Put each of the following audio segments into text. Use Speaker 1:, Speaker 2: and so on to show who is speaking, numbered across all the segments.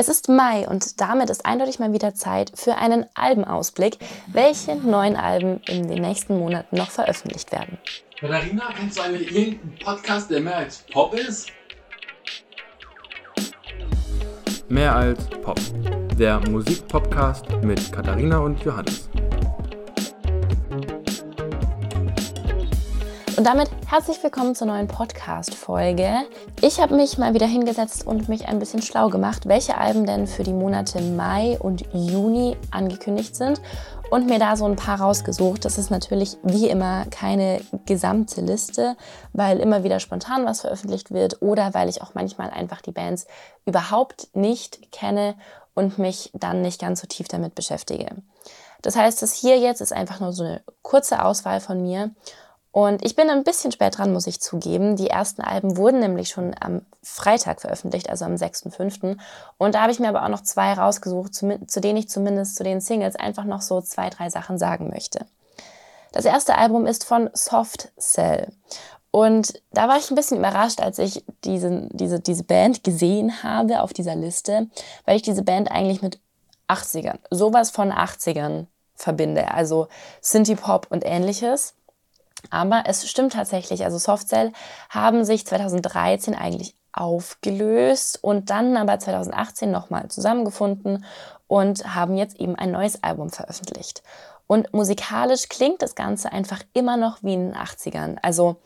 Speaker 1: Es ist Mai und damit ist eindeutig mal wieder Zeit für einen Albenausblick, welche neuen Alben in den nächsten Monaten noch veröffentlicht werden.
Speaker 2: Katharina, kennst du eigentlich irgendeinen Podcast, der mehr als Pop ist?
Speaker 3: Mehr als Pop. Der Musikpodcast mit Katharina und Johannes.
Speaker 1: Und damit herzlich willkommen zur neuen Podcast-Folge. Ich habe mich mal wieder hingesetzt und mich ein bisschen schlau gemacht, welche Alben denn für die Monate Mai und Juni angekündigt sind und mir da so ein paar rausgesucht. Das ist natürlich wie immer keine gesamte Liste, weil immer wieder spontan was veröffentlicht wird oder weil ich auch manchmal einfach die Bands überhaupt nicht kenne und mich dann nicht ganz so tief damit beschäftige. Das heißt, das hier jetzt ist einfach nur so eine kurze Auswahl von mir und ich bin ein bisschen spät dran, muss ich zugeben. Die ersten Alben wurden nämlich schon am Freitag veröffentlicht, also am 6.5. Und da habe ich mir aber auch noch zwei rausgesucht, zu, zu denen ich zumindest zu den Singles einfach noch so zwei, drei Sachen sagen möchte. Das erste Album ist von Soft Cell. Und da war ich ein bisschen überrascht, als ich diese, diese, diese Band gesehen habe auf dieser Liste, weil ich diese Band eigentlich mit 80ern, sowas von 80ern verbinde. Also Synthie-Pop und ähnliches. Aber es stimmt tatsächlich, also Softcell haben sich 2013 eigentlich aufgelöst und dann aber 2018 nochmal zusammengefunden und haben jetzt eben ein neues Album veröffentlicht. Und musikalisch klingt das Ganze einfach immer noch wie in den 80ern. Also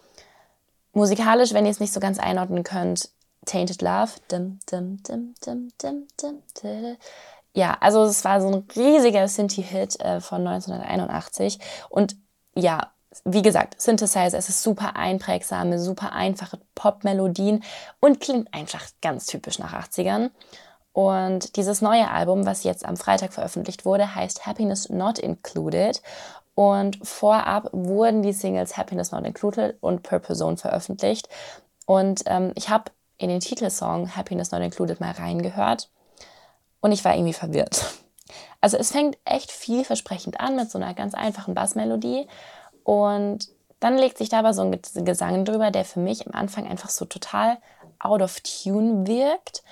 Speaker 1: musikalisch, wenn ihr es nicht so ganz einordnen könnt, Tainted Love. Dim, dim, dim, dim, dim, dim, ja, also es war so ein riesiger Synthie-Hit äh, von 1981 und ja, wie gesagt, Synthesizer, es ist super einprägsame, super einfache Pop-Melodien und klingt einfach ganz typisch nach 80ern. Und dieses neue Album, was jetzt am Freitag veröffentlicht wurde, heißt Happiness Not Included. Und vorab wurden die Singles Happiness Not Included und Purple Zone veröffentlicht. Und ähm, ich habe in den Titelsong Happiness Not Included mal reingehört und ich war irgendwie verwirrt. Also es fängt echt vielversprechend an mit so einer ganz einfachen Bassmelodie und dann legt sich da aber so ein Gesang drüber, der für mich am Anfang einfach so total out of tune wirkt.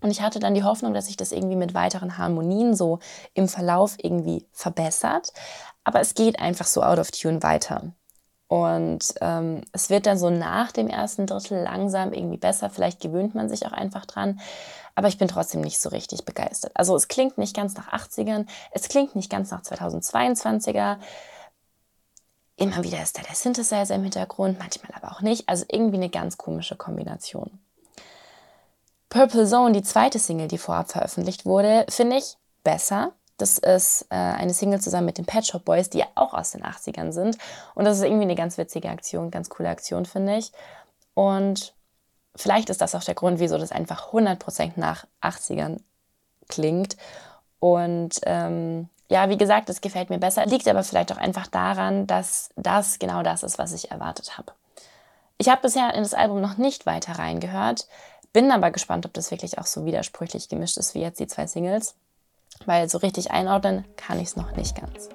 Speaker 1: Und ich hatte dann die Hoffnung, dass sich das irgendwie mit weiteren Harmonien so im Verlauf irgendwie verbessert. Aber es geht einfach so out of tune weiter. Und ähm, es wird dann so nach dem ersten Drittel langsam irgendwie besser. Vielleicht gewöhnt man sich auch einfach dran. Aber ich bin trotzdem nicht so richtig begeistert. Also es klingt nicht ganz nach 80ern. Es klingt nicht ganz nach 2022er. Immer wieder ist da der Synthesizer im Hintergrund, manchmal aber auch nicht. Also irgendwie eine ganz komische Kombination. Purple Zone, die zweite Single, die vorab veröffentlicht wurde, finde ich besser. Das ist äh, eine Single zusammen mit den Pet Shop Boys, die ja auch aus den 80ern sind. Und das ist irgendwie eine ganz witzige Aktion, ganz coole Aktion, finde ich. Und vielleicht ist das auch der Grund, wieso das einfach 100% nach 80ern klingt. Und ähm, ja, wie gesagt, es gefällt mir besser, liegt aber vielleicht auch einfach daran, dass das genau das ist, was ich erwartet habe. Ich habe bisher in das Album noch nicht weiter reingehört, bin aber gespannt, ob das wirklich auch so widersprüchlich gemischt ist wie jetzt die zwei Singles, weil so richtig einordnen kann ich es noch nicht ganz.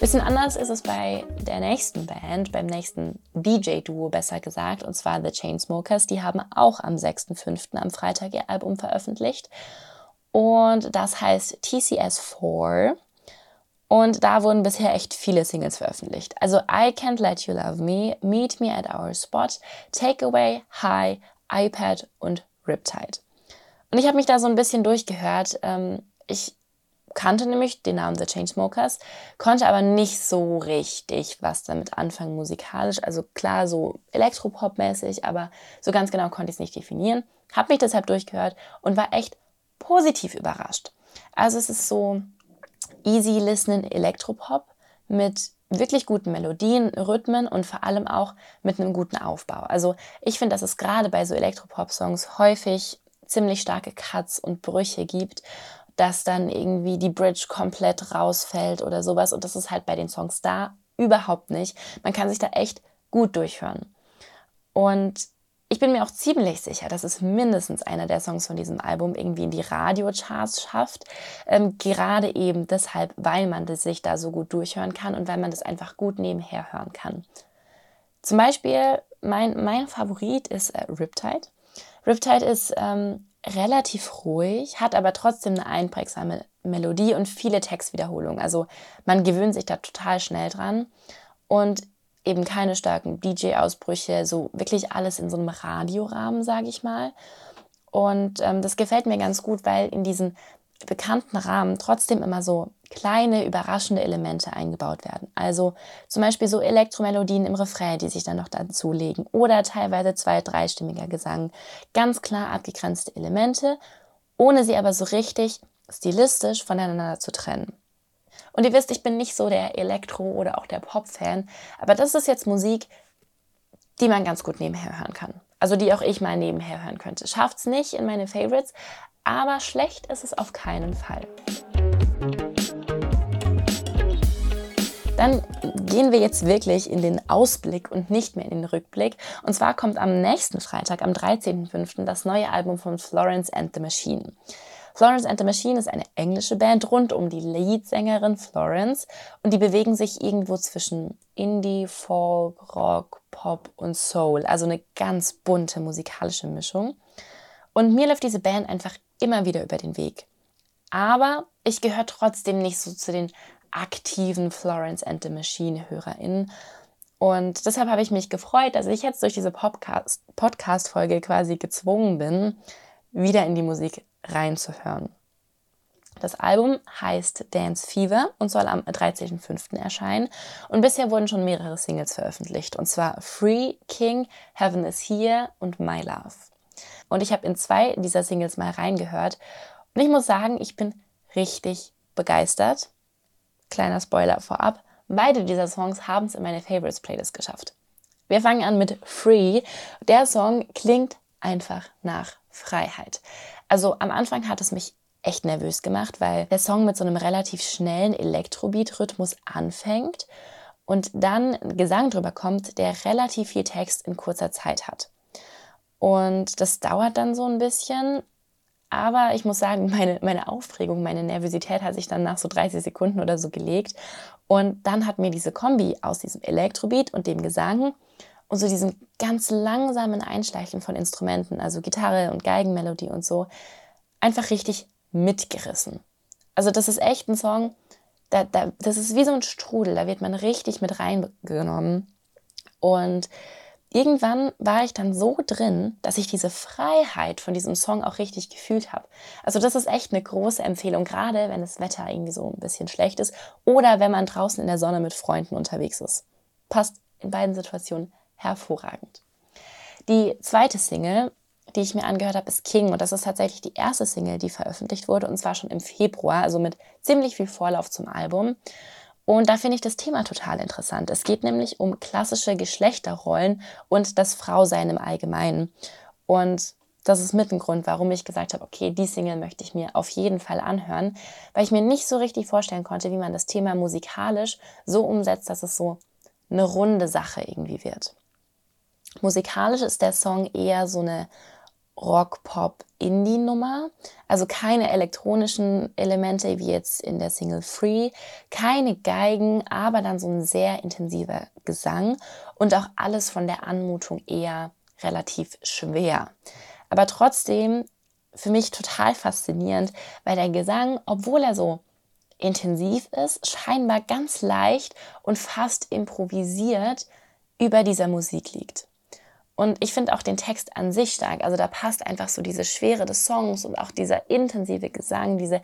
Speaker 1: Bisschen anders ist es bei der nächsten Band, beim nächsten DJ-Duo besser gesagt, und zwar The Chainsmokers. Die haben auch am 6.5. am Freitag ihr Album veröffentlicht und das heißt TCS4. Und da wurden bisher echt viele Singles veröffentlicht. Also I Can't Let You Love Me, Meet Me at Our Spot, Takeaway, High, iPad und Riptide. Und ich habe mich da so ein bisschen durchgehört. Ähm, ich kannte nämlich den Namen The Chainsmokers, konnte aber nicht so richtig was damit anfangen musikalisch. Also klar, so Elektropop-mäßig, aber so ganz genau konnte ich es nicht definieren. Habe mich deshalb durchgehört und war echt positiv überrascht. Also es ist so easy listening Elektropop mit wirklich guten Melodien, Rhythmen und vor allem auch mit einem guten Aufbau. Also ich finde, dass es gerade bei so Elektropop-Songs häufig ziemlich starke Cuts und Brüche gibt, dass dann irgendwie die Bridge komplett rausfällt oder sowas. Und das ist halt bei den Songs da überhaupt nicht. Man kann sich da echt gut durchhören. Und ich bin mir auch ziemlich sicher, dass es mindestens einer der Songs von diesem Album irgendwie in die Radiocharts schafft. Ähm, gerade eben deshalb, weil man das sich da so gut durchhören kann und weil man das einfach gut nebenher hören kann. Zum Beispiel, mein, mein Favorit ist äh, Riptide. Riptide ist ähm, relativ ruhig, hat aber trotzdem eine einprägsame Melodie und viele Textwiederholungen. Also man gewöhnt sich da total schnell dran und eben keine starken DJ-Ausbrüche, so wirklich alles in so einem Radiorahmen, sage ich mal. Und ähm, das gefällt mir ganz gut, weil in diesen bekannten Rahmen trotzdem immer so kleine, überraschende Elemente eingebaut werden. Also zum Beispiel so Elektromelodien im Refrain, die sich dann noch dazulegen oder teilweise zwei-, dreistimmiger Gesang. Ganz klar abgegrenzte Elemente, ohne sie aber so richtig stilistisch voneinander zu trennen. Und ihr wisst, ich bin nicht so der Elektro- oder auch der Pop-Fan, aber das ist jetzt Musik, die man ganz gut nebenher hören kann. Also die auch ich mal nebenher hören könnte. Schafft es nicht in meine Favorites, aber schlecht ist es auf keinen Fall. Dann gehen wir jetzt wirklich in den Ausblick und nicht mehr in den Rückblick. Und zwar kommt am nächsten Freitag, am 13.05., das neue Album von Florence and the Machine. Florence and the Machine ist eine englische Band rund um die Leadsängerin Florence und die bewegen sich irgendwo zwischen Indie, Folk, Rock, Pop und Soul. Also eine ganz bunte musikalische Mischung. Und mir läuft diese Band einfach immer wieder über den Weg. Aber ich gehöre trotzdem nicht so zu den aktiven Florence and the Machine HörerInnen. Und deshalb habe ich mich gefreut, dass ich jetzt durch diese Podcast-Folge quasi gezwungen bin, wieder in die Musik reinzuhören. Das Album heißt Dance Fever und soll am 13.05. erscheinen. Und bisher wurden schon mehrere Singles veröffentlicht. Und zwar Free, King, Heaven is Here und My Love. Und ich habe in zwei dieser Singles mal reingehört. Und ich muss sagen, ich bin richtig begeistert. Kleiner Spoiler vorab. Beide dieser Songs haben es in meine Favorites Playlist geschafft. Wir fangen an mit Free. Der Song klingt einfach nach Freiheit. Also am Anfang hat es mich echt nervös gemacht, weil der Song mit so einem relativ schnellen Elektrobeat-Rhythmus anfängt und dann ein Gesang drüber kommt, der relativ viel Text in kurzer Zeit hat. Und das dauert dann so ein bisschen. Aber ich muss sagen, meine, meine Aufregung, meine Nervosität hat sich dann nach so 30 Sekunden oder so gelegt. Und dann hat mir diese Kombi aus diesem Elektrobeat und dem Gesang und so diesem ganz langsamen Einschleichen von Instrumenten, also Gitarre und Geigenmelodie und so, einfach richtig mitgerissen. Also das ist echt ein Song, da, da, das ist wie so ein Strudel, da wird man richtig mit reingenommen. Und irgendwann war ich dann so drin, dass ich diese Freiheit von diesem Song auch richtig gefühlt habe. Also das ist echt eine große Empfehlung, gerade wenn das Wetter irgendwie so ein bisschen schlecht ist oder wenn man draußen in der Sonne mit Freunden unterwegs ist. Passt in beiden Situationen hervorragend. Die zweite Single die ich mir angehört habe, ist King. Und das ist tatsächlich die erste Single, die veröffentlicht wurde. Und zwar schon im Februar, also mit ziemlich viel Vorlauf zum Album. Und da finde ich das Thema total interessant. Es geht nämlich um klassische Geschlechterrollen und das Frausein im Allgemeinen. Und das ist mit ein Grund, warum ich gesagt habe, okay, die Single möchte ich mir auf jeden Fall anhören, weil ich mir nicht so richtig vorstellen konnte, wie man das Thema musikalisch so umsetzt, dass es so eine runde Sache irgendwie wird. Musikalisch ist der Song eher so eine Rock-Pop-Indie-Nummer. Also keine elektronischen Elemente wie jetzt in der Single Free, keine Geigen, aber dann so ein sehr intensiver Gesang und auch alles von der Anmutung eher relativ schwer. Aber trotzdem für mich total faszinierend, weil der Gesang, obwohl er so intensiv ist, scheinbar ganz leicht und fast improvisiert über dieser Musik liegt. Und ich finde auch den Text an sich stark. Also da passt einfach so diese Schwere des Songs und auch dieser intensive Gesang, diese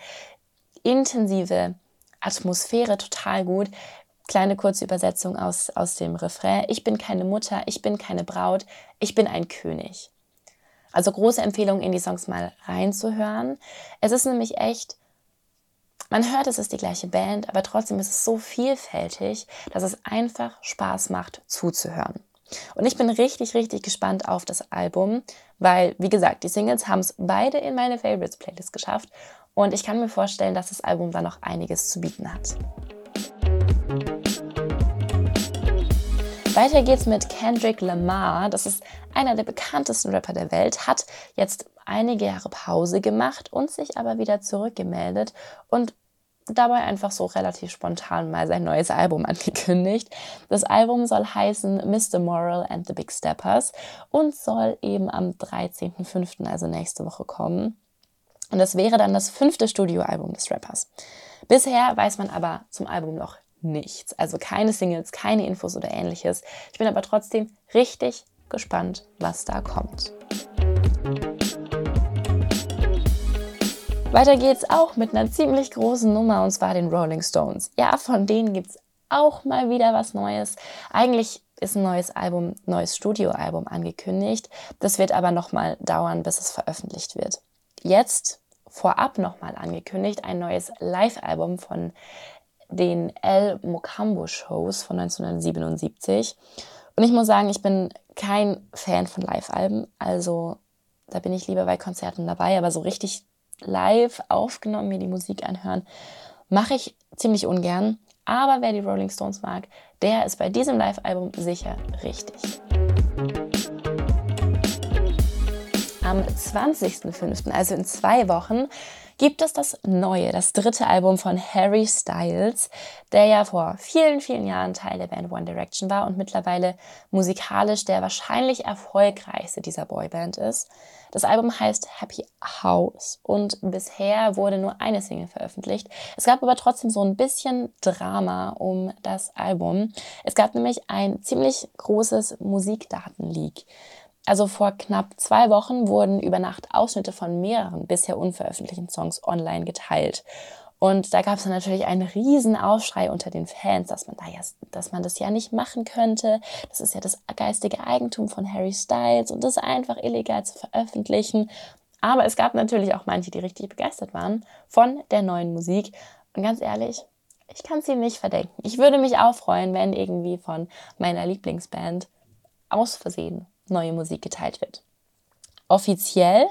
Speaker 1: intensive Atmosphäre total gut. Kleine kurze Übersetzung aus, aus dem Refrain. Ich bin keine Mutter, ich bin keine Braut, ich bin ein König. Also große Empfehlung, in die Songs mal reinzuhören. Es ist nämlich echt, man hört, es ist die gleiche Band, aber trotzdem ist es so vielfältig, dass es einfach Spaß macht zuzuhören. Und ich bin richtig, richtig gespannt auf das Album, weil, wie gesagt, die Singles haben es beide in meine Favorites-Playlist geschafft und ich kann mir vorstellen, dass das Album da noch einiges zu bieten hat. Weiter geht's mit Kendrick Lamar. Das ist einer der bekanntesten Rapper der Welt, hat jetzt einige Jahre Pause gemacht und sich aber wieder zurückgemeldet und dabei einfach so relativ spontan mal sein neues Album angekündigt. Das Album soll heißen Mr. Moral and the Big Steppers und soll eben am 13.05., also nächste Woche kommen. Und das wäre dann das fünfte Studioalbum des Rappers. Bisher weiß man aber zum Album noch nichts. Also keine Singles, keine Infos oder ähnliches. Ich bin aber trotzdem richtig gespannt, was da kommt. Weiter geht's auch mit einer ziemlich großen Nummer und zwar den Rolling Stones. Ja, von denen gibt's auch mal wieder was Neues. Eigentlich ist ein neues Album, neues Studioalbum angekündigt. Das wird aber noch mal dauern, bis es veröffentlicht wird. Jetzt vorab noch mal angekündigt ein neues Live-Album von den El Mokambo Shows von 1977. Und ich muss sagen, ich bin kein Fan von Live-Alben. Also da bin ich lieber bei Konzerten dabei, aber so richtig live aufgenommen, mir die Musik anhören, mache ich ziemlich ungern. Aber wer die Rolling Stones mag, der ist bei diesem Live-Album sicher richtig. Am 20.05., also in zwei Wochen, gibt es das neue, das dritte Album von Harry Styles, der ja vor vielen, vielen Jahren Teil der Band One Direction war und mittlerweile musikalisch der wahrscheinlich erfolgreichste dieser Boyband ist. Das Album heißt Happy House und bisher wurde nur eine Single veröffentlicht. Es gab aber trotzdem so ein bisschen Drama um das Album. Es gab nämlich ein ziemlich großes Musikdatenleak. Also vor knapp zwei Wochen wurden über Nacht Ausschnitte von mehreren bisher unveröffentlichten Songs online geteilt. Und da gab es natürlich einen riesen Aufschrei unter den Fans, dass man, da ja, dass man das ja nicht machen könnte. Das ist ja das geistige Eigentum von Harry Styles und das einfach illegal zu veröffentlichen. Aber es gab natürlich auch manche, die richtig begeistert waren von der neuen Musik. Und ganz ehrlich, ich kann sie nicht verdenken. Ich würde mich auch freuen, wenn irgendwie von meiner Lieblingsband aus Versehen neue Musik geteilt wird. Offiziell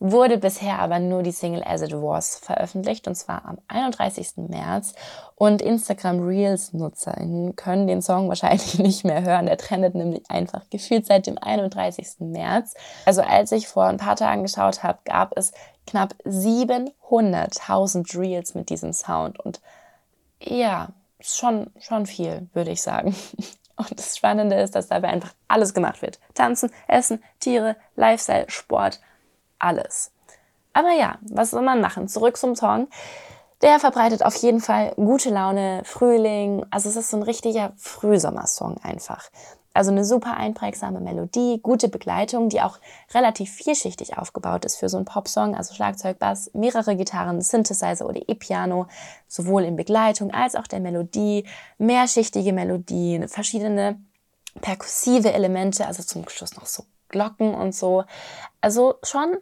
Speaker 1: wurde bisher aber nur die Single As It Was veröffentlicht und zwar am 31. März und Instagram Reels Nutzerinnen können den Song wahrscheinlich nicht mehr hören. Der trendet nämlich einfach gefühlt seit dem 31. März. Also als ich vor ein paar Tagen geschaut habe, gab es knapp 700.000 Reels mit diesem Sound und ja, schon, schon viel, würde ich sagen. Und das Spannende ist, dass dabei einfach alles gemacht wird. Tanzen, Essen, Tiere, Lifestyle, Sport, alles. Aber ja, was soll man machen? Zurück zum Song. Der verbreitet auf jeden Fall gute Laune, Frühling. Also es ist so ein richtiger Frühsommersong einfach. Also eine super einprägsame Melodie, gute Begleitung, die auch relativ vielschichtig aufgebaut ist für so einen Popsong. Also Schlagzeug, Bass, mehrere Gitarren, Synthesizer oder E-Piano, sowohl in Begleitung als auch der Melodie, mehrschichtige Melodien, verschiedene perkussive Elemente, also zum Schluss noch so Glocken und so. Also schon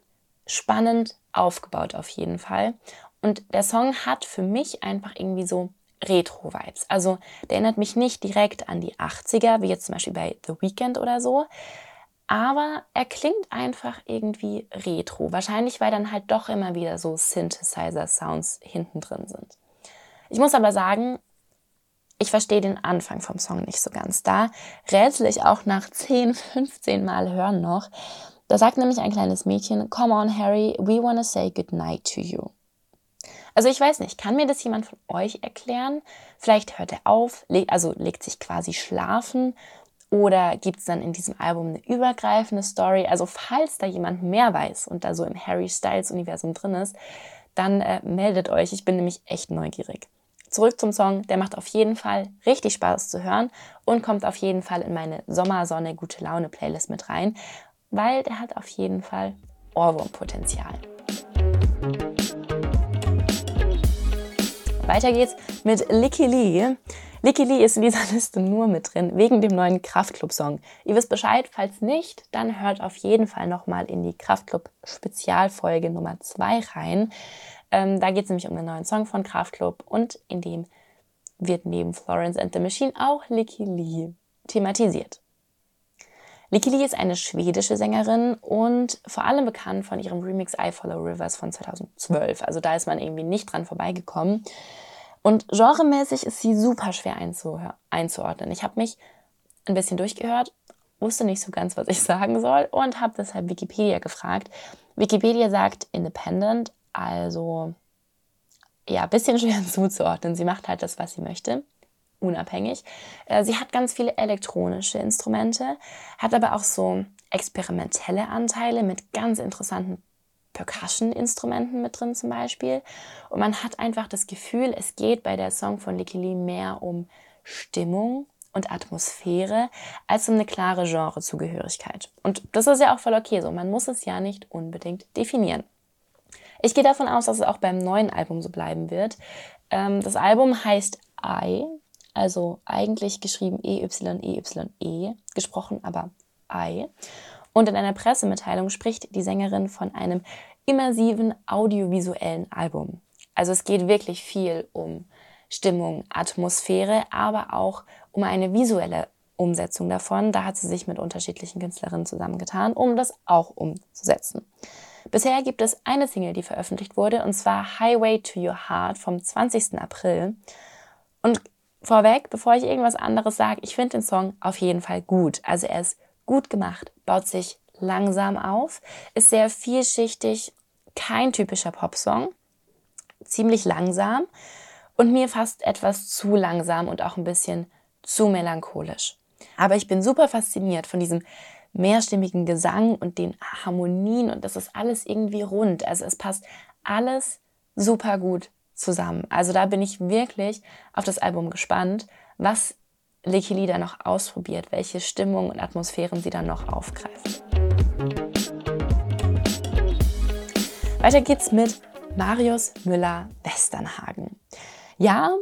Speaker 1: spannend aufgebaut auf jeden Fall. Und der Song hat für mich einfach irgendwie so Retro-Vibes. Also der erinnert mich nicht direkt an die 80er, wie jetzt zum Beispiel bei The Weeknd oder so. Aber er klingt einfach irgendwie retro. Wahrscheinlich, weil dann halt doch immer wieder so Synthesizer-Sounds hinten drin sind. Ich muss aber sagen, ich verstehe den Anfang vom Song nicht so ganz. Da rätsel ich auch nach 10, 15 Mal hören noch. Da sagt nämlich ein kleines Mädchen, Come on, Harry, we wanna say goodnight to you. Also ich weiß nicht, kann mir das jemand von euch erklären? Vielleicht hört er auf, also legt sich quasi schlafen oder gibt es dann in diesem Album eine übergreifende Story? Also falls da jemand mehr weiß und da so im Harry Styles Universum drin ist, dann äh, meldet euch. Ich bin nämlich echt neugierig. Zurück zum Song, der macht auf jeden Fall richtig Spaß zu hören und kommt auf jeden Fall in meine Sommersonne gute Laune Playlist mit rein, weil der hat auf jeden Fall Ohrwurmpotenzial. Weiter geht's mit Licky Lee. Licky Lee ist in dieser Liste nur mit drin, wegen dem neuen Kraftclub-Song. Ihr wisst Bescheid, falls nicht, dann hört auf jeden Fall nochmal in die Kraftclub-Spezialfolge Nummer 2 rein. Ähm, da geht es nämlich um den neuen Song von Kraftclub und in dem wird neben Florence and the Machine auch Licky Lee thematisiert. Licky Lee ist eine schwedische Sängerin und vor allem bekannt von ihrem Remix I Follow Rivers von 2012. Also da ist man irgendwie nicht dran vorbeigekommen. Und genremäßig ist sie super schwer einzuordnen. Ich habe mich ein bisschen durchgehört, wusste nicht so ganz, was ich sagen soll und habe deshalb Wikipedia gefragt. Wikipedia sagt Independent, also ja, bisschen schwer zuzuordnen. Sie macht halt das, was sie möchte, unabhängig. Äh, sie hat ganz viele elektronische Instrumente, hat aber auch so experimentelle Anteile mit ganz interessanten Percussion-Instrumenten mit drin zum Beispiel. Und man hat einfach das Gefühl, es geht bei der Song von Licky Lee mehr um Stimmung und Atmosphäre als um eine klare Genrezugehörigkeit. Und das ist ja auch voll okay so. Man muss es ja nicht unbedingt definieren. Ich gehe davon aus, dass es auch beim neuen Album so bleiben wird. Ähm, das Album heißt I, also eigentlich geschrieben E-Y-E-Y-E, -E, gesprochen aber I. Und in einer Pressemitteilung spricht die Sängerin von einem immersiven audiovisuellen Album. Also es geht wirklich viel um Stimmung, Atmosphäre, aber auch um eine visuelle Umsetzung davon. Da hat sie sich mit unterschiedlichen Künstlerinnen zusammengetan, um das auch umzusetzen. Bisher gibt es eine Single, die veröffentlicht wurde, und zwar Highway to Your Heart vom 20. April. Und vorweg, bevor ich irgendwas anderes sage, ich finde den Song auf jeden Fall gut. Also er ist gut gemacht, baut sich langsam auf, ist sehr vielschichtig, kein typischer Popsong, ziemlich langsam und mir fast etwas zu langsam und auch ein bisschen zu melancholisch. Aber ich bin super fasziniert von diesem mehrstimmigen Gesang und den Harmonien und das ist alles irgendwie rund. Also es passt alles super gut zusammen. Also da bin ich wirklich auf das Album gespannt, was Licky Lee da noch ausprobiert, welche Stimmung und Atmosphären sie dann noch aufgreift. Weiter geht's mit Marius Müller-Westernhagen. Ja,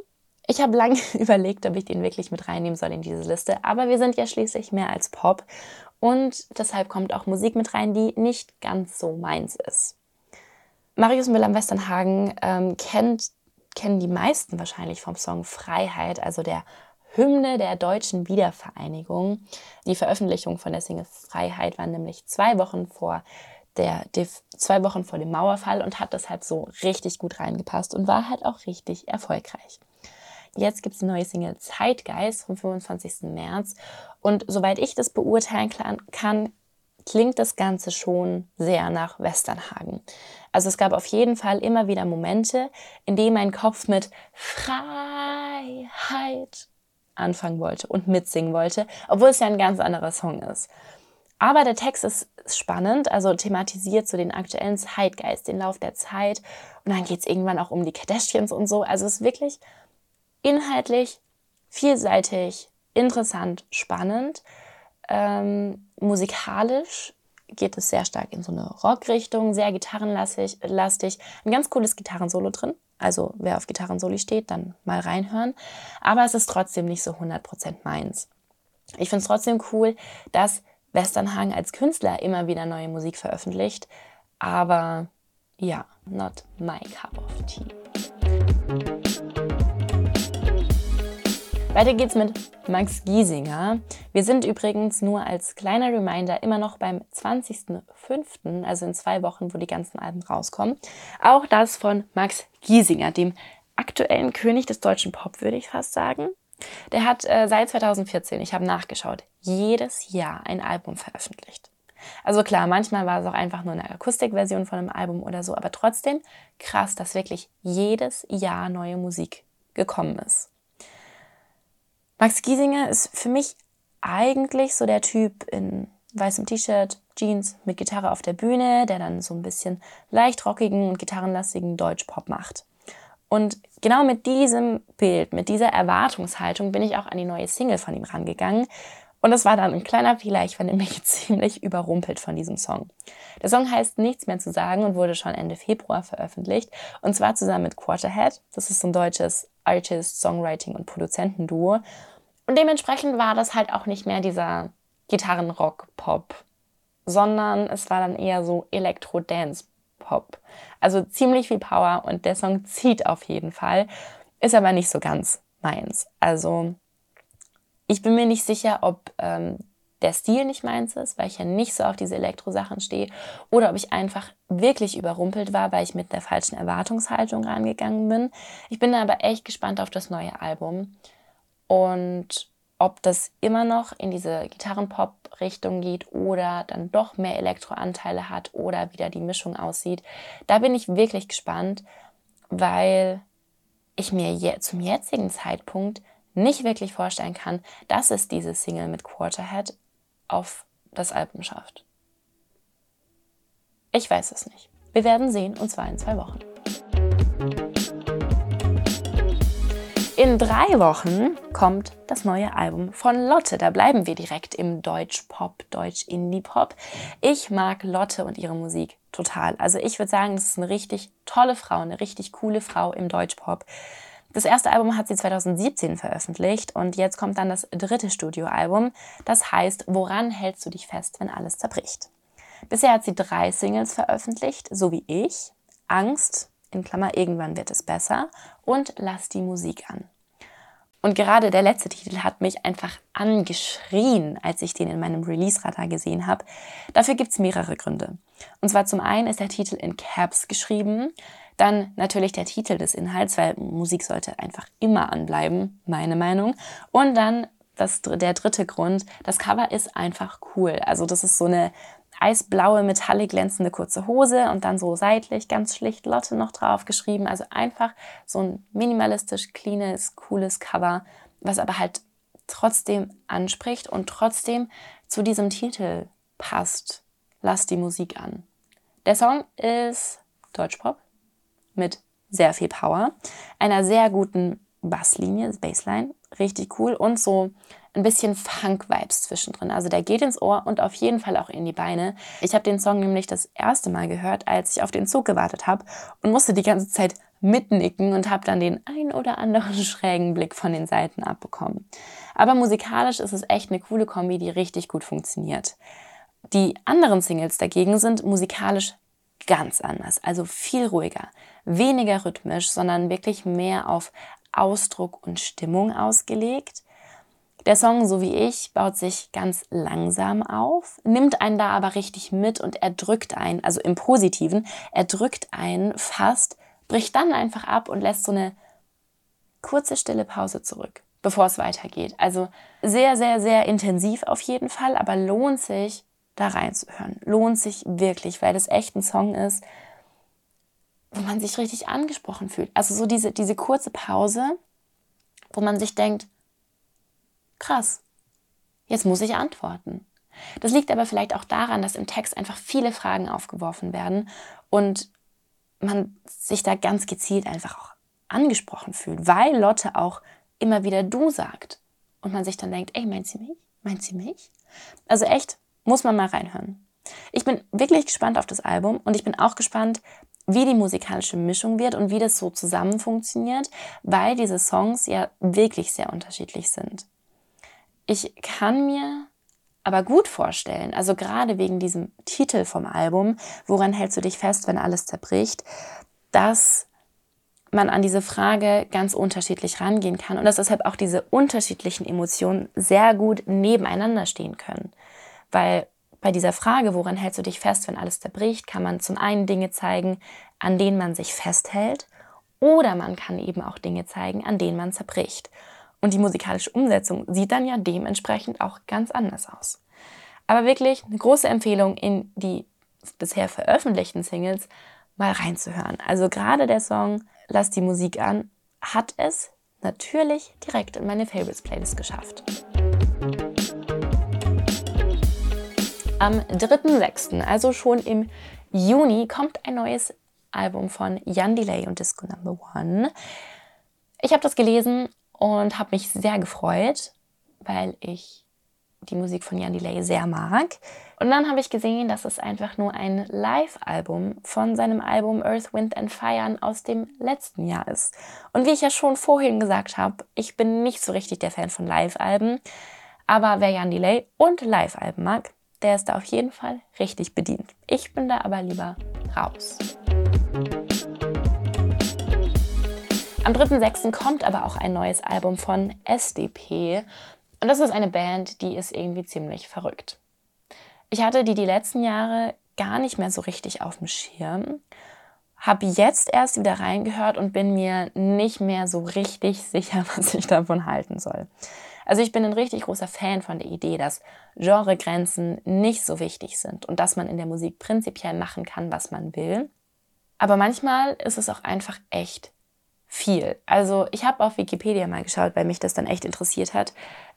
Speaker 1: ich habe lange überlegt, ob ich den wirklich mit reinnehmen soll in diese Liste, aber wir sind ja schließlich mehr als Pop und deshalb kommt auch Musik mit rein, die nicht ganz so meins ist. Marius Müller-Westernhagen ähm, kennt, kennen die meisten wahrscheinlich vom Song Freiheit, also der Hymne der deutschen Wiedervereinigung. Die Veröffentlichung von der Single Freiheit war nämlich zwei Wochen vor der, zwei Wochen vor dem Mauerfall und hat deshalb so richtig gut reingepasst und war halt auch richtig erfolgreich. Jetzt gibt es die neue Single Zeitgeist vom 25. März. Und soweit ich das beurteilen kann, klingt das Ganze schon sehr nach Westernhagen. Also es gab auf jeden Fall immer wieder Momente, in denen mein Kopf mit Freiheit anfangen wollte und mitsingen wollte, obwohl es ja ein ganz anderer Song ist. Aber der Text ist spannend, also thematisiert so den aktuellen Zeitgeist, den Lauf der Zeit. Und dann geht es irgendwann auch um die Kardashians und so. Also es ist wirklich inhaltlich vielseitig, interessant, spannend. Ähm, musikalisch geht es sehr stark in so eine Rockrichtung, sehr gitarrenlastig, lastig. ein ganz cooles Gitarrensolo drin. Also wer auf Gitarrensoli steht, dann mal reinhören. Aber es ist trotzdem nicht so 100% meins. Ich finde es trotzdem cool, dass Westernhagen als Künstler immer wieder neue Musik veröffentlicht. Aber ja, not my cup of tea. Weiter geht's mit Max Giesinger. Wir sind übrigens nur als kleiner Reminder immer noch beim 20.05., also in zwei Wochen, wo die ganzen Alben rauskommen. Auch das von Max Giesinger, dem aktuellen König des deutschen Pop, würde ich fast sagen. Der hat äh, seit 2014, ich habe nachgeschaut, jedes Jahr ein Album veröffentlicht. Also klar, manchmal war es auch einfach nur eine Akustikversion von einem Album oder so, aber trotzdem krass, dass wirklich jedes Jahr neue Musik gekommen ist. Max Giesinger ist für mich eigentlich so der Typ in weißem T-Shirt, Jeans mit Gitarre auf der Bühne, der dann so ein bisschen leicht rockigen und gitarrenlastigen Deutschpop macht. Und genau mit diesem Bild, mit dieser Erwartungshaltung bin ich auch an die neue Single von ihm rangegangen. Und das war dann ein kleiner Fehler. Ich war nämlich ziemlich überrumpelt von diesem Song. Der Song heißt Nichts mehr zu sagen und wurde schon Ende Februar veröffentlicht. Und zwar zusammen mit Quarterhead. Das ist so ein deutsches Artist, Songwriting und Produzentenduo. Und dementsprechend war das halt auch nicht mehr dieser Gitarrenrock-Pop, sondern es war dann eher so Elektro-Dance-Pop. Also ziemlich viel Power und der Song zieht auf jeden Fall, ist aber nicht so ganz meins. Also ich bin mir nicht sicher, ob ähm, der Stil nicht meins ist, weil ich ja nicht so auf diese Elektro-Sachen stehe, oder ob ich einfach wirklich überrumpelt war, weil ich mit der falschen Erwartungshaltung rangegangen bin. Ich bin aber echt gespannt auf das neue Album und ob das immer noch in diese Gitarrenpop-Richtung geht oder dann doch mehr Elektroanteile hat oder wieder die Mischung aussieht. Da bin ich wirklich gespannt, weil ich mir je, zum jetzigen Zeitpunkt nicht wirklich vorstellen kann, dass es diese Single mit Quarterhead auf das Album schafft. Ich weiß es nicht. Wir werden sehen, und zwar in zwei Wochen. In drei Wochen kommt das neue Album von Lotte. Da bleiben wir direkt im Deutsch-Pop, Deutsch-Indie-Pop. Ich mag Lotte und ihre Musik total. Also ich würde sagen, das ist eine richtig tolle Frau, eine richtig coole Frau im Deutsch-Pop. Das erste Album hat sie 2017 veröffentlicht und jetzt kommt dann das dritte Studioalbum. Das heißt, woran hältst du dich fest, wenn alles zerbricht? Bisher hat sie drei Singles veröffentlicht, so wie ich. Angst, in Klammer, irgendwann wird es besser und Lass die Musik an. Und gerade der letzte Titel hat mich einfach angeschrien, als ich den in meinem Release-Radar gesehen habe. Dafür gibt es mehrere Gründe. Und zwar zum einen ist der Titel in Caps geschrieben. Dann natürlich der Titel des Inhalts, weil Musik sollte einfach immer anbleiben, meine Meinung. Und dann das, der dritte Grund, das Cover ist einfach cool. Also das ist so eine eisblaue, metallic glänzende kurze Hose und dann so seitlich ganz schlicht Lotte noch drauf geschrieben. Also einfach so ein minimalistisch, cleanes, cooles Cover, was aber halt trotzdem anspricht und trotzdem zu diesem Titel passt. Lass die Musik an. Der Song ist Deutschpop, mit sehr viel Power, einer sehr guten Basslinie, Bassline, richtig cool und so ein bisschen Funk-Vibes zwischendrin. Also der geht ins Ohr und auf jeden Fall auch in die Beine. Ich habe den Song nämlich das erste Mal gehört, als ich auf den Zug gewartet habe und musste die ganze Zeit mitnicken und habe dann den ein oder anderen schrägen Blick von den Seiten abbekommen. Aber musikalisch ist es echt eine coole Kombi, die richtig gut funktioniert. Die anderen Singles dagegen sind musikalisch ganz anders, also viel ruhiger, weniger rhythmisch, sondern wirklich mehr auf Ausdruck und Stimmung ausgelegt. Der Song, so wie ich, baut sich ganz langsam auf, nimmt einen da aber richtig mit und er drückt einen, also im Positiven, er drückt einen fast, bricht dann einfach ab und lässt so eine kurze stille Pause zurück, bevor es weitergeht. Also sehr, sehr, sehr intensiv auf jeden Fall, aber lohnt sich, da reinzuhören. Lohnt sich wirklich, weil das echt ein Song ist, wo man sich richtig angesprochen fühlt. Also so diese, diese kurze Pause, wo man sich denkt, krass, jetzt muss ich antworten. Das liegt aber vielleicht auch daran, dass im Text einfach viele Fragen aufgeworfen werden und man sich da ganz gezielt einfach auch angesprochen fühlt, weil Lotte auch immer wieder du sagt und man sich dann denkt, ey, meint sie mich? Meint sie mich? Also echt, muss man mal reinhören. Ich bin wirklich gespannt auf das Album und ich bin auch gespannt, wie die musikalische Mischung wird und wie das so zusammen funktioniert, weil diese Songs ja wirklich sehr unterschiedlich sind. Ich kann mir aber gut vorstellen, also gerade wegen diesem Titel vom Album, woran hältst du dich fest, wenn alles zerbricht, dass man an diese Frage ganz unterschiedlich rangehen kann und dass deshalb auch diese unterschiedlichen Emotionen sehr gut nebeneinander stehen können. Weil bei dieser Frage, woran hältst du dich fest, wenn alles zerbricht, kann man zum einen Dinge zeigen, an denen man sich festhält, oder man kann eben auch Dinge zeigen, an denen man zerbricht. Und die musikalische Umsetzung sieht dann ja dementsprechend auch ganz anders aus. Aber wirklich eine große Empfehlung, in die bisher veröffentlichten Singles mal reinzuhören. Also gerade der Song Lass die Musik an hat es natürlich direkt in meine Favorites Playlist geschafft. Am 3.6., also schon im Juni, kommt ein neues Album von Jan Delay und Disco Number One. Ich habe das gelesen und habe mich sehr gefreut, weil ich die Musik von Jan Delay sehr mag. Und dann habe ich gesehen, dass es einfach nur ein Live-Album von seinem Album Earth, Wind and Fire aus dem letzten Jahr ist. Und wie ich ja schon vorhin gesagt habe, ich bin nicht so richtig der Fan von Live-Alben. Aber wer Jan Delay und Live-Alben mag, der ist da auf jeden Fall richtig bedient. Ich bin da aber lieber raus. Am 3.6. kommt aber auch ein neues Album von SDP. Und das ist eine Band, die ist irgendwie ziemlich verrückt. Ich hatte die die letzten Jahre gar nicht mehr so richtig auf dem Schirm. Habe jetzt erst wieder reingehört und bin mir nicht mehr so richtig sicher, was ich davon halten soll. Also ich bin ein richtig großer Fan von der Idee, dass Genregrenzen nicht so wichtig sind und dass man in der Musik prinzipiell machen kann, was man will. Aber manchmal ist es auch einfach echt viel. Also ich habe auf Wikipedia mal geschaut, weil mich das dann echt interessiert hat,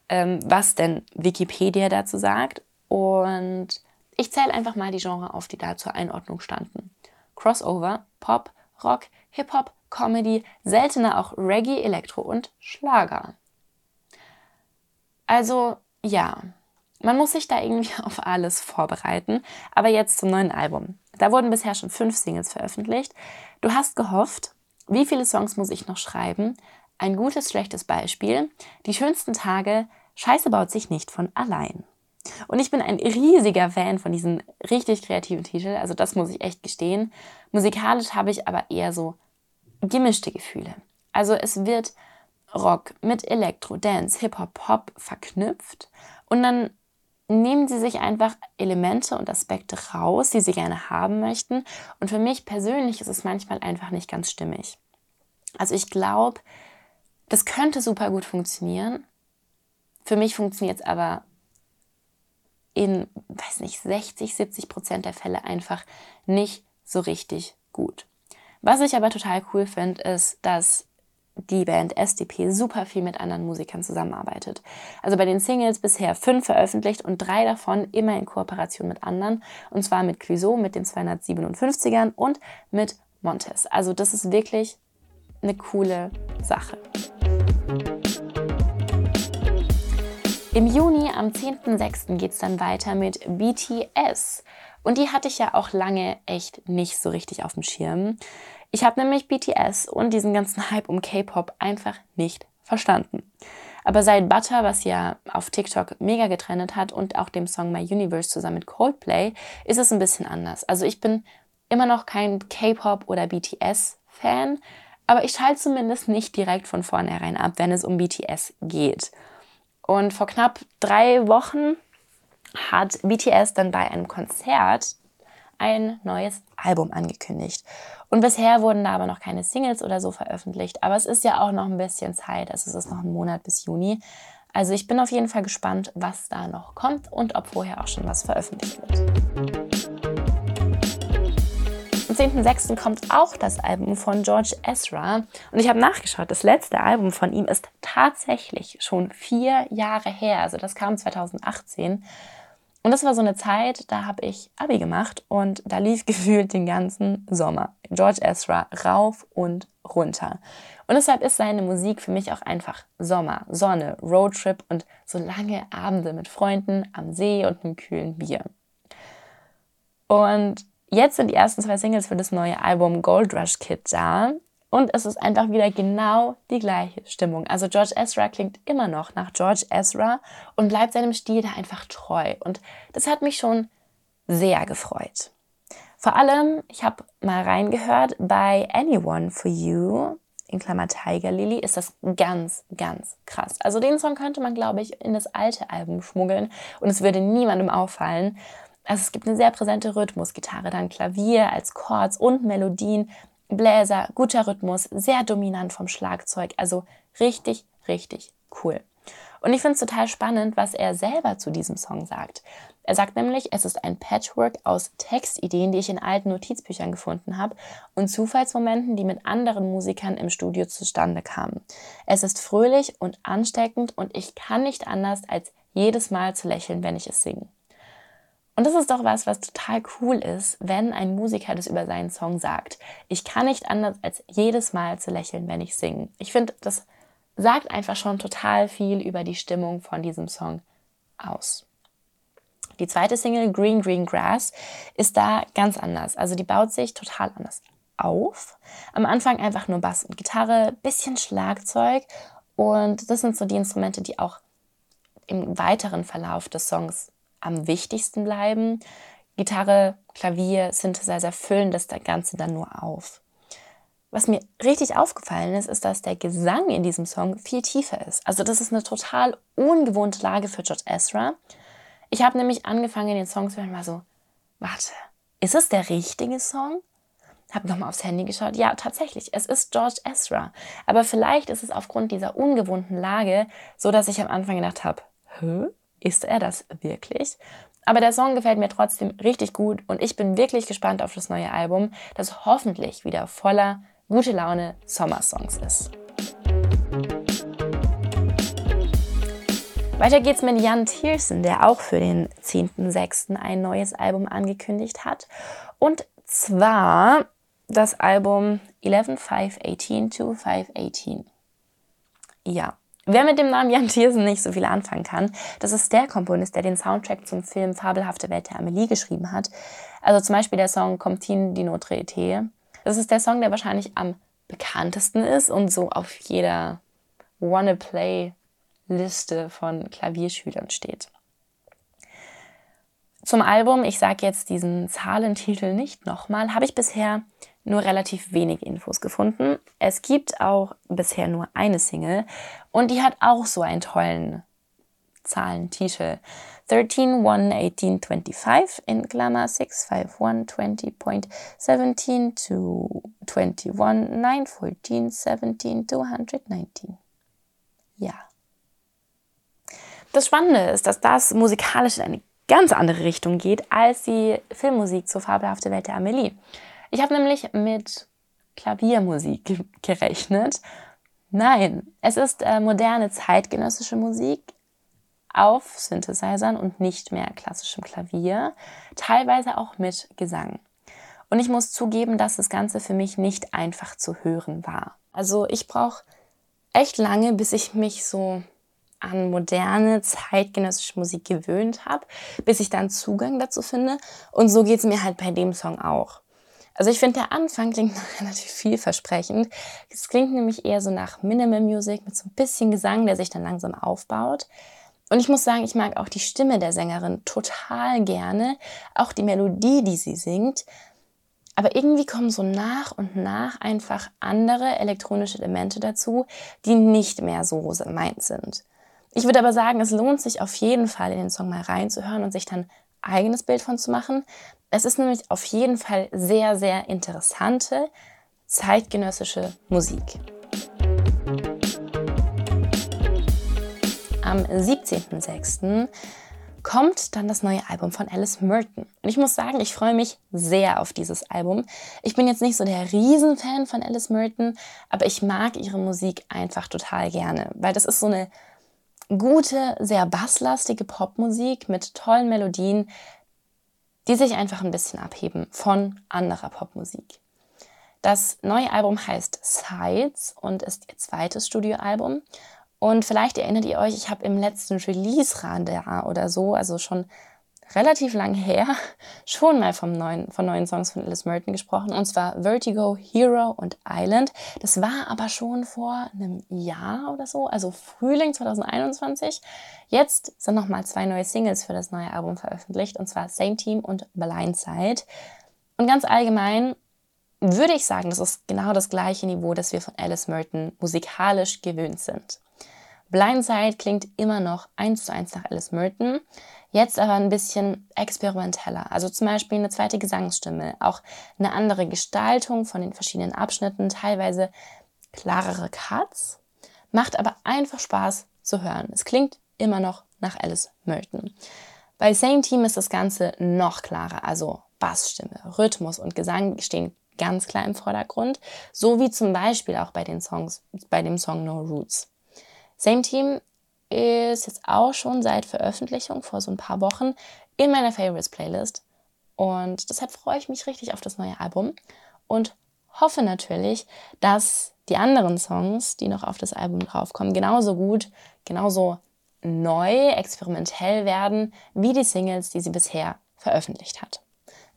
Speaker 1: ähm, was denn Wikipedia dazu sagt. Und ich zähle einfach mal die Genre auf, die da zur Einordnung standen. Crossover, Pop, Rock, Hip-Hop, Comedy, seltener auch Reggae, Elektro und Schlager. Also ja, man muss sich da irgendwie auf alles vorbereiten. Aber jetzt zum neuen Album. Da wurden bisher schon fünf Singles veröffentlicht. Du hast gehofft, wie viele Songs muss ich noch schreiben? Ein gutes, schlechtes Beispiel. Die schönsten Tage, Scheiße baut sich nicht von allein. Und ich bin ein riesiger Fan von diesem richtig kreativen Titel, also das muss ich echt gestehen. Musikalisch habe ich aber eher so gemischte Gefühle. Also es wird Rock mit Elektro, Dance, Hip-Hop, Pop verknüpft und dann nehmen sie sich einfach Elemente und Aspekte raus, die sie gerne haben möchten. Und für mich persönlich ist es manchmal einfach nicht ganz stimmig. Also ich glaube, das könnte super gut funktionieren. Für mich funktioniert es aber in, weiß nicht, 60, 70 Prozent der Fälle einfach nicht so richtig gut. Was ich aber total cool finde, ist, dass die Band SDP super viel mit anderen Musikern zusammenarbeitet. Also bei den Singles bisher fünf veröffentlicht und drei davon immer in Kooperation mit anderen. Und zwar mit Clueso, mit den 257ern und mit Montes. Also das ist wirklich eine coole Sache. Im Juni, am 10.06. geht es dann weiter mit BTS. Und die hatte ich ja auch lange echt nicht so richtig auf dem Schirm. Ich habe nämlich BTS und diesen ganzen Hype um K-Pop einfach nicht verstanden. Aber seit Butter, was ja auf TikTok mega getrennt hat und auch dem Song My Universe zusammen mit Coldplay, ist es ein bisschen anders. Also ich bin immer noch kein K-Pop oder BTS-Fan, aber ich schalte zumindest nicht direkt von vornherein ab, wenn es um BTS geht. Und vor knapp drei Wochen hat BTS dann bei einem Konzert ein neues Album angekündigt. Und bisher wurden da aber noch keine Singles oder so veröffentlicht. Aber es ist ja auch noch ein bisschen Zeit. Also es ist noch ein Monat bis Juni. Also ich bin auf jeden Fall gespannt, was da noch kommt und ob vorher auch schon was veröffentlicht wird. Am 10.06. kommt auch das Album von George Ezra. Und ich habe nachgeschaut, das letzte Album von ihm ist tatsächlich schon vier Jahre her. Also das kam 2018. Und das war so eine Zeit, da habe ich Abi gemacht und da lief gefühlt den ganzen Sommer George Ezra rauf und runter. Und deshalb ist seine Musik für mich auch einfach Sommer, Sonne, Roadtrip und so lange Abende mit Freunden am See und einem kühlen Bier. Und jetzt sind die ersten zwei Singles für das neue Album Gold Rush Kid da. Und es ist einfach wieder genau die gleiche Stimmung. Also George Ezra klingt immer noch nach George Ezra und bleibt seinem Stil da einfach treu. Und das hat mich schon sehr gefreut. Vor allem, ich habe mal reingehört, bei Anyone for You, in Klammer Tiger Lily, ist das ganz, ganz krass. Also den Song könnte man, glaube ich, in das alte Album schmuggeln und es würde niemandem auffallen. Also es gibt eine sehr präsente Rhythmusgitarre, dann Klavier als Chords und Melodien. Bläser, guter Rhythmus, sehr dominant vom Schlagzeug. Also richtig, richtig cool. Und ich finde es total spannend, was er selber zu diesem Song sagt. Er sagt nämlich, es ist ein Patchwork aus Textideen, die ich in alten Notizbüchern gefunden habe und Zufallsmomenten, die mit anderen Musikern im Studio zustande kamen. Es ist fröhlich und ansteckend und ich kann nicht anders, als jedes Mal zu lächeln, wenn ich es singe. Und das ist doch was, was total cool ist, wenn ein Musiker das über seinen Song sagt. Ich kann nicht anders, als jedes Mal zu lächeln, wenn ich singe. Ich finde, das sagt einfach schon total viel über die Stimmung von diesem Song aus. Die zweite Single, Green Green Grass, ist da ganz anders. Also die baut sich total anders auf. Am Anfang einfach nur Bass und Gitarre, bisschen Schlagzeug und das sind so die Instrumente, die auch im weiteren Verlauf des Songs am wichtigsten bleiben. Gitarre, Klavier, Synthesizer füllen das Ganze dann nur auf. Was mir richtig aufgefallen ist, ist, dass der Gesang in diesem Song viel tiefer ist. Also das ist eine total ungewohnte Lage für George Ezra. Ich habe nämlich angefangen, den Song zu hören, war so, warte, ist es der richtige Song? Habe nochmal aufs Handy geschaut. Ja, tatsächlich, es ist George Ezra. Aber vielleicht ist es aufgrund dieser ungewohnten Lage so, dass ich am Anfang gedacht habe, hä? Ist er das wirklich? Aber der Song gefällt mir trotzdem richtig gut und ich bin wirklich gespannt auf das neue Album, das hoffentlich wieder voller gute Laune Sommersongs ist. Weiter geht's mit Jan Thiersen, der auch für den 10.06. ein neues Album angekündigt hat. Und zwar das Album 11.518 to 518. Ja, wer mit dem Namen Jan Thiersen nicht so viel anfangen kann, das ist der Komponist, der den Soundtrack zum Film Fabelhafte Welt der Amelie geschrieben hat. Also zum Beispiel der Song Comtine di Notre Été. Das ist der Song, der wahrscheinlich am bekanntesten ist und so auf jeder Wanna Play Liste von Klavierschülern steht. Zum Album, ich sage jetzt diesen Zahlentitel nicht nochmal, habe ich bisher nur relativ wenig Infos gefunden. Es gibt auch bisher nur eine Single und die hat auch so einen tollen Zahlentitel. 13, 1, 18, 25 in Klammer 6, 5, 1, 20.17 to 21, 9, 14, 17, 219. Ja. Das Spannende ist, dass das musikalisch in eine ganz andere Richtung geht als die Filmmusik zur Fabelhafte Welt der Amelie. Ich habe nämlich mit Klaviermusik gerechnet. Nein, es ist äh, moderne zeitgenössische Musik auf Synthesizern und nicht mehr klassischem Klavier, teilweise auch mit Gesang. Und ich muss zugeben, dass das Ganze für mich nicht einfach zu hören war. Also ich brauche echt lange, bis ich mich so an moderne, zeitgenössische Musik gewöhnt habe, bis ich dann Zugang dazu finde. Und so geht es mir halt bei dem Song auch. Also ich finde, der Anfang klingt relativ vielversprechend. Es klingt nämlich eher so nach Minimal Music mit so ein bisschen Gesang, der sich dann langsam aufbaut. Und ich muss sagen, ich mag auch die Stimme der Sängerin total gerne, auch die Melodie, die sie singt. Aber irgendwie kommen so nach und nach einfach andere elektronische Elemente dazu, die nicht mehr so meint sind. Ich würde aber sagen, es lohnt sich auf jeden Fall in den Song mal reinzuhören und sich dann eigenes Bild von zu machen. Es ist nämlich auf jeden Fall sehr, sehr interessante zeitgenössische Musik. Am 17.06. kommt dann das neue Album von Alice Merton. Und ich muss sagen, ich freue mich sehr auf dieses Album. Ich bin jetzt nicht so der Riesenfan von Alice Merton, aber ich mag ihre Musik einfach total gerne, weil das ist so eine gute, sehr basslastige Popmusik mit tollen Melodien, die sich einfach ein bisschen abheben von anderer Popmusik. Das neue Album heißt Sides und ist ihr zweites Studioalbum. Und vielleicht erinnert ihr euch, ich habe im letzten Release-Radar oder so, also schon relativ lang her schon mal vom neuen, von neuen Songs von Alice Merton gesprochen, und zwar Vertigo, Hero und Island. Das war aber schon vor einem Jahr oder so, also Frühling 2021. Jetzt sind nochmal zwei neue Singles für das neue Album veröffentlicht, und zwar Same Team und Blindside. Und ganz allgemein würde ich sagen, das ist genau das gleiche Niveau, das wir von Alice Merton musikalisch gewöhnt sind. Blindside klingt immer noch eins zu eins nach Alice Merton, jetzt aber ein bisschen experimenteller. Also zum Beispiel eine zweite Gesangsstimme, auch eine andere Gestaltung von den verschiedenen Abschnitten, teilweise klarere Cuts, macht aber einfach Spaß zu hören. Es klingt immer noch nach Alice Merton. Bei Same Team ist das Ganze noch klarer, also Bassstimme, Rhythmus und Gesang stehen ganz klar im Vordergrund, so wie zum Beispiel auch bei den Songs, bei dem Song No Roots. Same Team ist jetzt auch schon seit Veröffentlichung vor so ein paar Wochen in meiner Favorites Playlist. Und deshalb freue ich mich richtig auf das neue Album und hoffe natürlich, dass die anderen Songs, die noch auf das Album draufkommen, genauso gut, genauso neu, experimentell werden wie die Singles, die sie bisher veröffentlicht hat.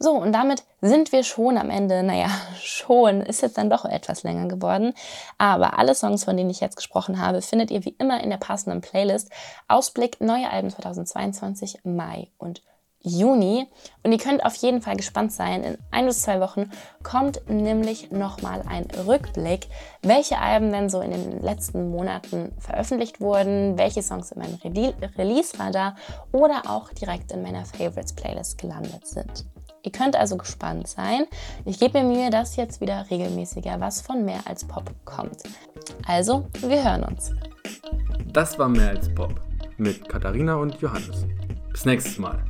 Speaker 1: So, und damit sind wir schon am Ende. Naja, schon ist jetzt dann doch etwas länger geworden. Aber alle Songs, von denen ich jetzt gesprochen habe, findet ihr wie immer in der passenden Playlist. Ausblick neue Alben 2022, Mai und Juni. Und ihr könnt auf jeden Fall gespannt sein. In ein bis zwei Wochen kommt nämlich nochmal ein Rückblick, welche Alben denn so in den letzten Monaten veröffentlicht wurden, welche Songs in meinem Release-Radar oder auch direkt in meiner Favorites-Playlist gelandet sind. Ihr könnt also gespannt sein. Ich gebe mir Mühe, dass jetzt wieder regelmäßiger was von mehr als Pop kommt. Also, wir hören uns.
Speaker 3: Das war mehr als Pop mit Katharina und Johannes. Bis nächstes Mal.